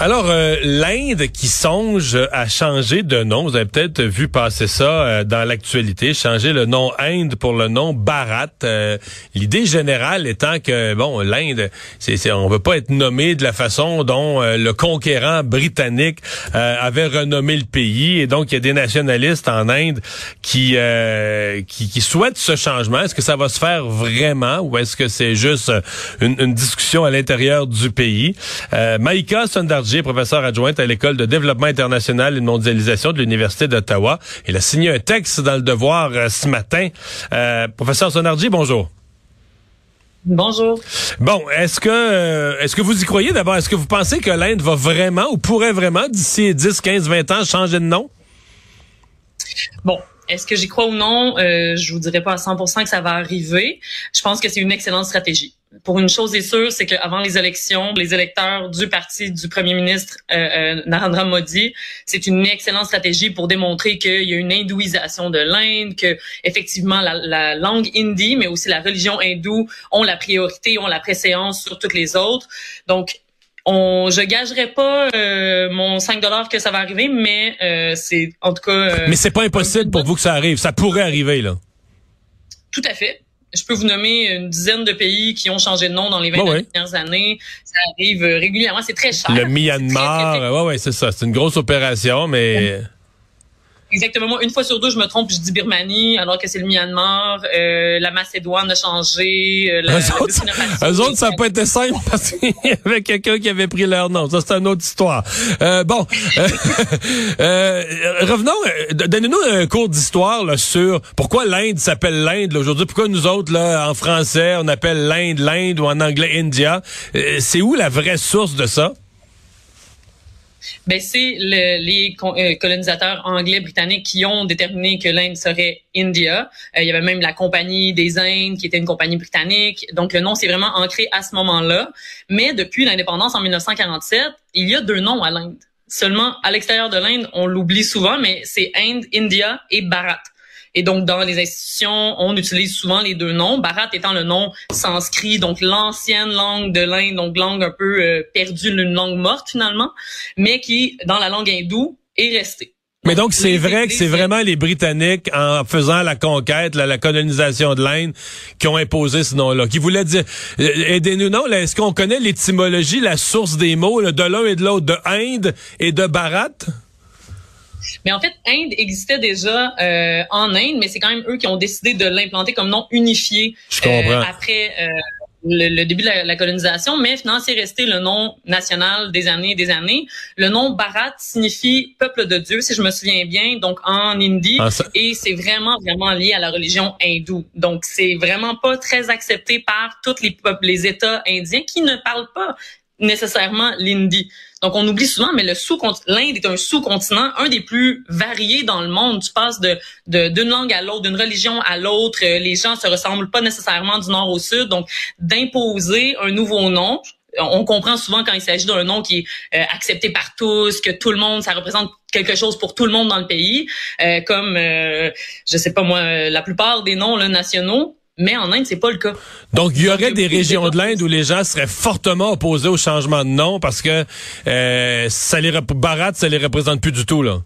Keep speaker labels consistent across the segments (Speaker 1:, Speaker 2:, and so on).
Speaker 1: Alors, euh, l'Inde qui songe à changer de nom, vous avez peut-être vu passer ça euh, dans l'actualité, changer le nom Inde pour le nom Bharat. Euh, l'idée générale étant que, bon, l'Inde, c'est, on veut pas être nommé de la façon dont le conquérant britannique avait renommé le pays. Et donc, il y a des nationalistes en Inde qui, qui, qui, souhaitent ce changement. Est-ce que ça va se faire vraiment ou est-ce que c'est juste une, une discussion à l'intérieur du pays? Maïka professeur adjointe à l'École de développement international et de mondialisation de l'Université d'Ottawa. Il a signé un texte dans le Devoir euh, ce matin. Euh, professeur Sonardi, bonjour.
Speaker 2: Bonjour.
Speaker 1: Bon, est-ce que euh, est-ce que vous y croyez? D'abord Est-ce que vous pensez que l'Inde va vraiment ou pourrait vraiment d'ici 10, 15, 20 ans changer de nom?
Speaker 2: Bon, est-ce que j'y crois ou non? Je vous dirais pas à 100% que ça va arriver. Je pense que c'est une excellente stratégie pour une chose est sûre, c'est qu'avant les élections, les électeurs du parti du premier ministre euh, euh, Narendra Modi, c'est une excellente stratégie pour démontrer qu'il y a une hindouisation de l'Inde, que effectivement la, la, langue hindi, mais aussi la religion hindoue ont la priorité, ont la préséance sur toutes les autres. Donc on, je gagerais pas euh, mon 5 dollars que ça va arriver, mais c'est en tout cas.
Speaker 1: mais c'est pas impossible pour vous que ça arrive. Ça pourrait arriver là.
Speaker 2: Tout à fait je peux vous nommer une dizaine de pays qui ont changé de nom dans les 20 dernières années. Ça arrive régulièrement. C'est très cher.
Speaker 1: Le Myanmar, ouais, ouais, c'est ça. C'est une grosse opération, mais...
Speaker 2: Exactement. Moi, une fois sur deux, je me trompe, je dis Birmanie, alors que c'est le Myanmar. Euh, la Macédoine a changé. Euh, la,
Speaker 1: eux, autres, autres, ça n'a pas été simple parce qu'il y avait quelqu'un qui avait pris leur nom. Ça, c'est une autre histoire. Euh, bon, euh, euh, revenons. Donnez-nous un cours d'histoire sur pourquoi l'Inde s'appelle l'Inde aujourd'hui. Pourquoi nous autres, là, en français, on appelle l'Inde l'Inde ou en anglais India? c'est où la vraie source de ça?
Speaker 2: Ben c'est le, les euh, colonisateurs anglais britanniques qui ont déterminé que l'Inde serait India. Euh, il y avait même la compagnie des Indes qui était une compagnie britannique. Donc le nom s'est vraiment ancré à ce moment-là. Mais depuis l'indépendance en 1947, il y a deux noms à l'Inde. Seulement à l'extérieur de l'Inde, on l'oublie souvent, mais c'est Inde, India et Bharat. Et donc, dans les institutions, on utilise souvent les deux noms. Bharat étant le nom sanskrit, donc l'ancienne langue de l'Inde, donc langue un peu euh, perdue, une langue morte finalement, mais qui, dans la langue hindoue, est restée.
Speaker 1: Mais donc, c'est vrai que c'est vraiment les Britanniques, en faisant la conquête, la, colonisation de l'Inde, qui ont imposé ce nom-là, qui voulait dire... Euh, aidez-nous, non? Est-ce qu'on connaît l'étymologie, la source des mots de l'un et de l'autre, de Inde et de Bharat?
Speaker 2: Mais en fait, Inde existait déjà euh, en Inde, mais c'est quand même eux qui ont décidé de l'implanter comme nom unifié
Speaker 1: euh,
Speaker 2: après euh, le, début de la, colonisation. Mais finalement, c'est resté le nom national des années et des années. Le nom Bharat signifie peuple de Dieu, si je me souviens bien, donc en hindi, ah, et c'est vraiment vraiment lié à la religion hindoue. Donc c'est vraiment pas très accepté par tous les peuples, les États indiens qui ne parlent pas nécessairement l'hindi. Donc, on oublie souvent, mais le sous l'Inde est un sous-continent, un des plus variés dans le monde. Tu passes de d'une langue à l'autre, d'une religion à l'autre. Euh, les gens se ressemblent pas nécessairement du nord au sud. Donc, d'imposer un nouveau nom, on comprend souvent quand il s'agit d'un nom qui est euh, accepté par tous, que tout le monde, ça représente quelque chose pour tout le monde dans le pays, euh, comme je sais pas moi, la plupart des noms là, nationaux mais en Inde, c'est pas le cas.
Speaker 1: Donc, il y aurait des régions de l'Inde où les gens seraient fortement opposés au changement de nom parce que euh, ça les Bharat, ça les représente plus du tout, là.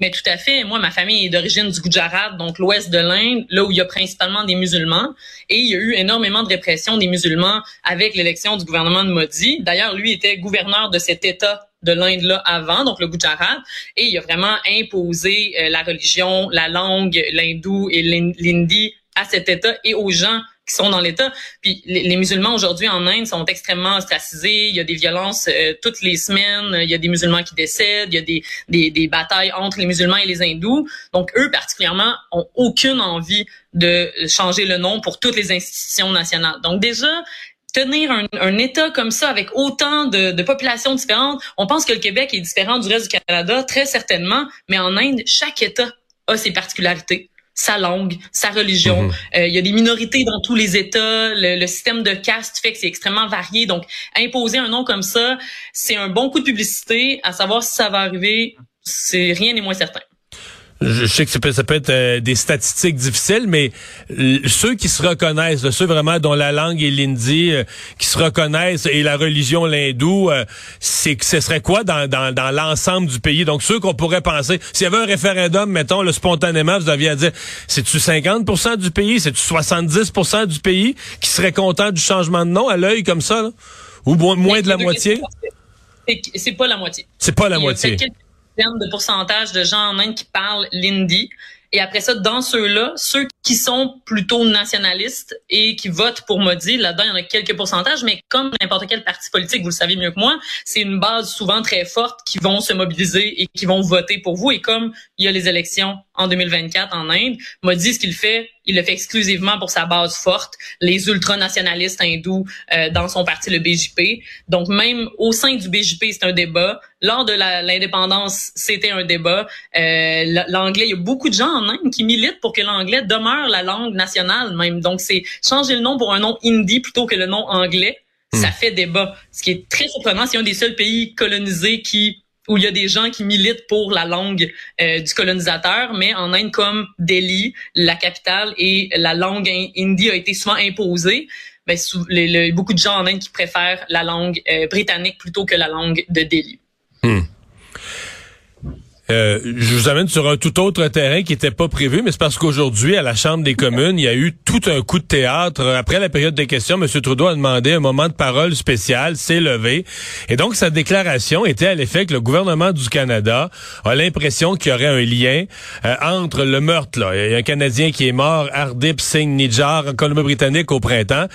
Speaker 2: Mais tout à fait. Moi, ma famille est d'origine du Gujarat, donc l'ouest de l'Inde, là où il y a principalement des musulmans. Et il y a eu énormément de répression des musulmans avec l'élection du gouvernement de Modi. D'ailleurs, lui était gouverneur de cet État de l'Inde là avant, donc le Gujarat, et il a vraiment imposé euh, la religion, la langue, l'hindou et l'hindi à cet État et aux gens qui sont dans l'État. Puis les, musulmans aujourd'hui en Inde sont extrêmement ostracisés. Il y a des violences euh, toutes les semaines. Il y a des musulmans qui décèdent. Il y a des, des, des, batailles entre les musulmans et les hindous. Donc eux particulièrement ont aucune envie de changer le nom pour toutes les institutions nationales. Donc déjà tenir un, un, État comme ça avec autant de, de populations différentes, on pense que le Québec est différent du reste du Canada, très certainement, mais en Inde, chaque État a ses particularités sa langue, sa religion. Mhm. Euh, il y a des minorités dans tous les États. Le, système de caste fait que c'est extrêmement varié. Donc, imposer un nom comme ça, c'est un bon coup de publicité. À savoir si ça va arriver, c'est rien n'est moins certain
Speaker 1: je sais que ça peut, ça peut être euh, des statistiques difficiles, mais ceux qui se reconnaissent, ceux vraiment dont la langue est l'hindi, euh, qui se reconnaissent et la religion l'hindou, euh, c'est que ce serait quoi dans, dans, dans l'ensemble du pays? Donc ceux qu'on pourrait penser, s'il y avait un référendum, mettons, le spontanément, vous aviez à dire, c'est-tu 50% du pays, c'est-tu 70% du pays qui serait content du changement de nom à l'œil comme ça? Là? Ou moins de la moitié?
Speaker 2: C'est pas la moitié.
Speaker 1: C'est pas la moitié
Speaker 2: de pourcentage de gens en Inde qui parlent l'hindi. Et après ça, dans ceux-là, ceux qui sont plutôt nationalistes et qui votent pour Modi, là-dedans, il y en a quelques pourcentages, mais comme n'importe quel parti politique, vous le savez mieux que moi, c'est une base souvent très forte qui vont se mobiliser et qui vont voter pour vous. Et comme il y a les élections en 2024 en Inde, Modi, ce qu'il fait, il le fait exclusivement pour sa base forte, les ultranationalistes hindous euh, dans son parti, le BJP. Donc même au sein du BJP, c'est un débat. Lors de l'indépendance, c'était un débat. Euh, l'anglais, il y a beaucoup de gens en Inde qui militent pour que l'anglais demeure la langue nationale même. Donc c'est changer le nom pour un nom hindi plutôt que le nom anglais. Ça hmm. fait débat. Ce qui est très surprenant, c'est un des seuls pays colonisés qui où il y a des gens qui militent pour la langue euh, du colonisateur, mais en Inde comme Delhi, la capitale, et la langue hindi a été souvent imposée. Ben, beaucoup de gens en Inde qui préfèrent la langue euh, britannique plutôt que la langue de Delhi.
Speaker 1: Hmm. Euh, je vous amène sur un tout autre terrain qui n'était pas prévu, mais c'est parce qu'aujourd'hui, à la Chambre des communes, il y a eu tout un coup de théâtre. Après la période des questions, M. Trudeau a demandé un moment de parole spécial, s'est levé. Et donc, sa déclaration était à l'effet que le gouvernement du Canada a l'impression qu'il y aurait un lien euh, entre le meurtre. Là. Il y a un Canadien qui est mort, Ardip Singh Nijjar, en Colombie-Britannique au printemps,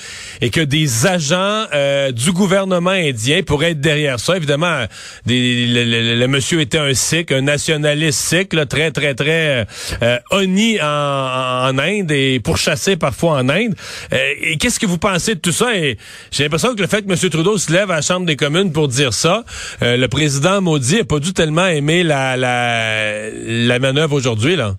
Speaker 1: et que des agents euh, du gouvernement indien pourraient être derrière ça. Évidemment, des, le, monsieur était un Sikh, un nationaliste très, très, très euh, en, en, Inde et pourchassé parfois en Inde. Euh, et qu'est-ce que vous pensez de tout ça? Et j'ai l'impression que le fait que M. Trudeau se lève à la Chambre des communes pour dire ça, euh, le président maudit n'a pas dû tellement aimer la, la, la manœuvre aujourd'hui, là.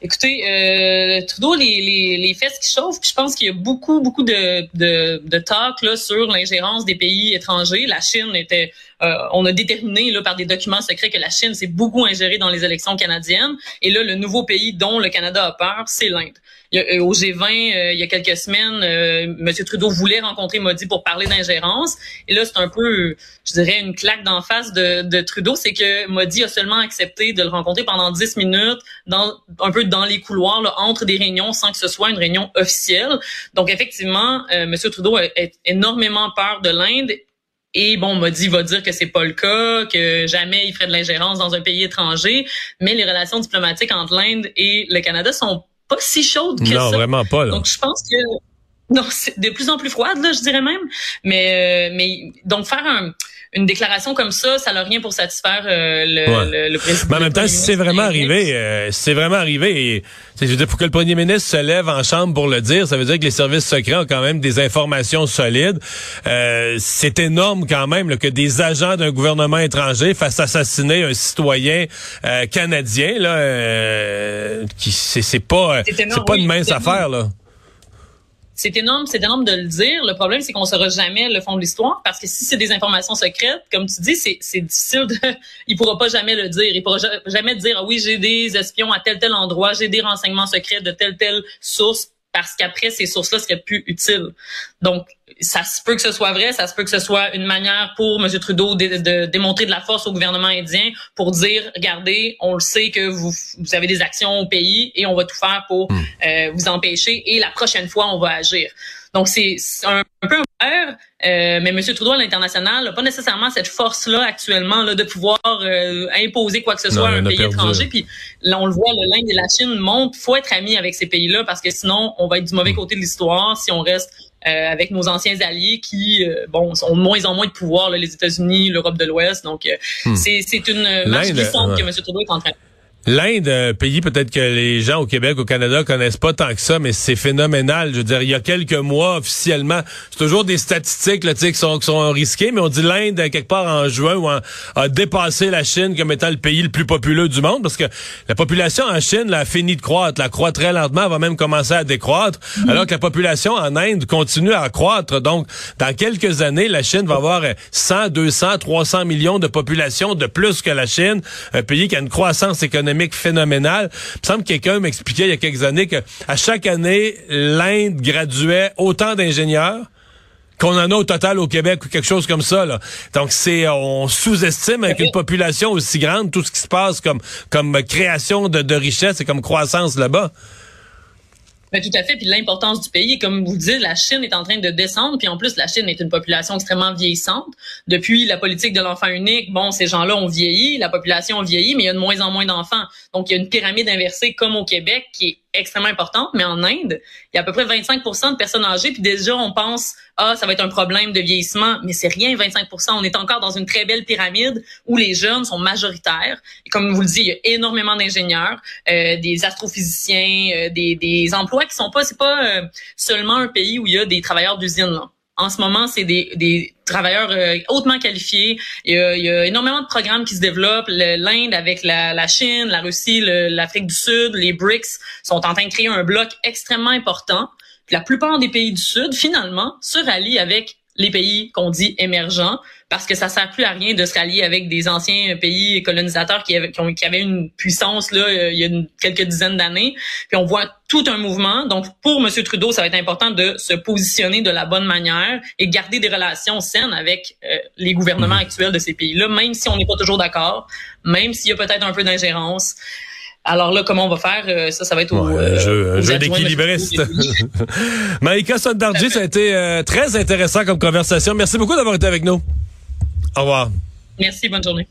Speaker 2: Écoutez, euh, Trudeau, les, les, les fesses qui chauffent, puis je pense qu'il y a beaucoup, beaucoup de, de, de talk là, sur l'ingérence des pays étrangers. La Chine était euh, on a déterminé là, par des documents secrets que la Chine s'est beaucoup ingérée dans les élections canadiennes. Et là, le nouveau pays dont le Canada a peur, c'est l'Inde. Euh, au G20, euh, il y a quelques semaines, M. Trudeau voulait rencontrer Modi pour parler d'ingérence. Et là, c'est un peu, je dirais, une claque d'en face de, de Trudeau, c'est que Modi a seulement accepté de le rencontrer pendant 10 minutes, dans, un peu dans les couloirs, là, entre des réunions, sans que ce soit une réunion officielle. Donc, effectivement, M. Trudeau a, a énormément peur de l'Inde et bon, Modi va dire que c'est pas le cas, que jamais il ferait de l'ingérence dans un pays étranger, mais les relations diplomatiques entre l'Inde et le Canada sont pas si chaudes que ça.
Speaker 1: Non, vraiment pas.
Speaker 2: Donc je pense que non, c'est de plus en plus froide là, je dirais même. Mais euh, mais donc faire un une déclaration comme ça, ça n'a rien pour satisfaire euh, le, le, président.
Speaker 1: Mais en même temps, si c'est vraiment arrivé, euh, c'est vraiment arrivé, et, je veux dire, pour que le premier ministre se lève en chambre pour le dire, ça veut dire que les services secrets ont quand même des informations solides. Euh, c'est énorme quand même que des agents d'un gouvernement étranger fassent assassiner un citoyen euh, canadien. Là, qui c'est pas c'est pas une mince affaire là
Speaker 2: c'est énorme, c'est énorme de le dire. Le problème, c'est qu'on saura jamais le fond de l'histoire parce que si c'est des informations secrètes, comme tu dis, c'est, c'est difficile de, il pourra pas jamais le dire. Il pourra jamais dire, ah oui, j'ai des espions à tel tel endroit, j'ai des renseignements secrets de telle telle source parce qu'après ces sources-là seraient plus utiles. Donc, ça se peut que ce soit vrai, ça se peut que ce soit une manière pour M. Trudeau de, démontrer de la force au gouvernement indien pour dire, regardez, on le sait que vous, vous avez des actions au pays et on va tout faire pour hmm. euh, vous empêcher et la prochaine fois, on va agir. Donc, c'est un, peu un euh, mais M. Trudeau à l'international n'a pas nécessairement cette force-là actuellement là, de pouvoir euh, imposer quoi que ce soit à un pays étranger. Puis là, on le voit, l'Inde et la Chine montent. faut être ami avec ces pays-là parce que sinon, on va être du mauvais hmm. côté de l'histoire si on reste euh, avec nos anciens alliés qui, euh, bon, ont de moins en moins de pouvoir, là, les États-Unis, l'Europe de l'Ouest. Donc, euh, hmm. c'est une marche glissante que M. Trudeau est en train
Speaker 1: L'Inde, un pays peut-être que les gens au Québec, au Canada connaissent pas tant que ça, mais c'est phénoménal. Je veux dire, il y a quelques mois officiellement, c'est toujours des statistiques là, qui sont, qui sont risquées, mais on dit l'Inde quelque part en juin ou a dépassé la Chine comme étant le pays le plus populeux du monde parce que la population en Chine là, a fini de croître, la croît très lentement, elle va même commencer à décroître, mm-hmm. alors que la population en Inde continue à croître. Donc, dans quelques années, la Chine va avoir 100, 200, 300 millions de population de plus que la Chine, un pays qui a une croissance économique phénoménal. Il me semble que quelqu'un m'expliquait il y a quelques années que à chaque année, l'Inde graduait autant d'ingénieurs qu'on en a au total au Québec ou quelque chose comme ça. Là. Donc c'est on sous-estime avec une population aussi grande tout ce qui se passe comme comme création de, de richesse et comme croissance là-bas.
Speaker 2: Ben, tout à fait. Puis l'importance du pays, comme vous dites, la Chine est en train de descendre. Puis en plus, la Chine est une population extrêmement vieillissante. Depuis la politique de l'enfant unique, bon, ces gens-là ont vieilli, la population a vieilli, mais il y a de moins en moins d'enfants. Donc il y a une pyramide inversée comme au Québec qui est extrêmement importante, mais en Inde, il y a à peu près 25 de personnes âgées, puis déjà on pense ah ça va être un problème de vieillissement, mais c'est rien 25 On est encore dans une très belle pyramide où les jeunes sont majoritaires. Et comme vous le dites, il y a énormément d'ingénieurs, euh, des astrophysiciens, euh, des, des emplois qui sont pas c'est pas euh, seulement un pays où il y a des travailleurs d'usine en ce moment, c'est des, des travailleurs euh, hautement qualifiés. Il y, a, il y, a, énormément de programmes qui se développent. L'Inde avec la, la, Chine, la Russie, l'Afrique du Sud, les BRICS sont en train de créer un bloc extrêmement important. la plupart des pays du Sud, finalement, se rallient avec les pays qu'on dit émergents, parce que ça sert plus à rien de se rallier avec des anciens pays colonisateurs qui avaient, qui, avaient une puissance là euh, il y a quelques dizaines d'années. Puis on voit tout un mouvement. Donc pour M. Trudeau, ça va être important de se positionner de la bonne manière et garder des relations saines avec euh, les gouvernements mhm. actuels de ces pays-là, même si on n'est pas toujours d'accord, même s'il y a peut-être un peu d'ingérence. Alors là, comment on va faire? Euh, ça, ça va être au,
Speaker 1: ouais, un jeu, un jeu d'équilibriste. Maïka Sondarji, ça a été euh, très intéressant comme conversation. Merci beaucoup d'avoir été avec nous. Au revoir.
Speaker 2: Merci, bonne journée.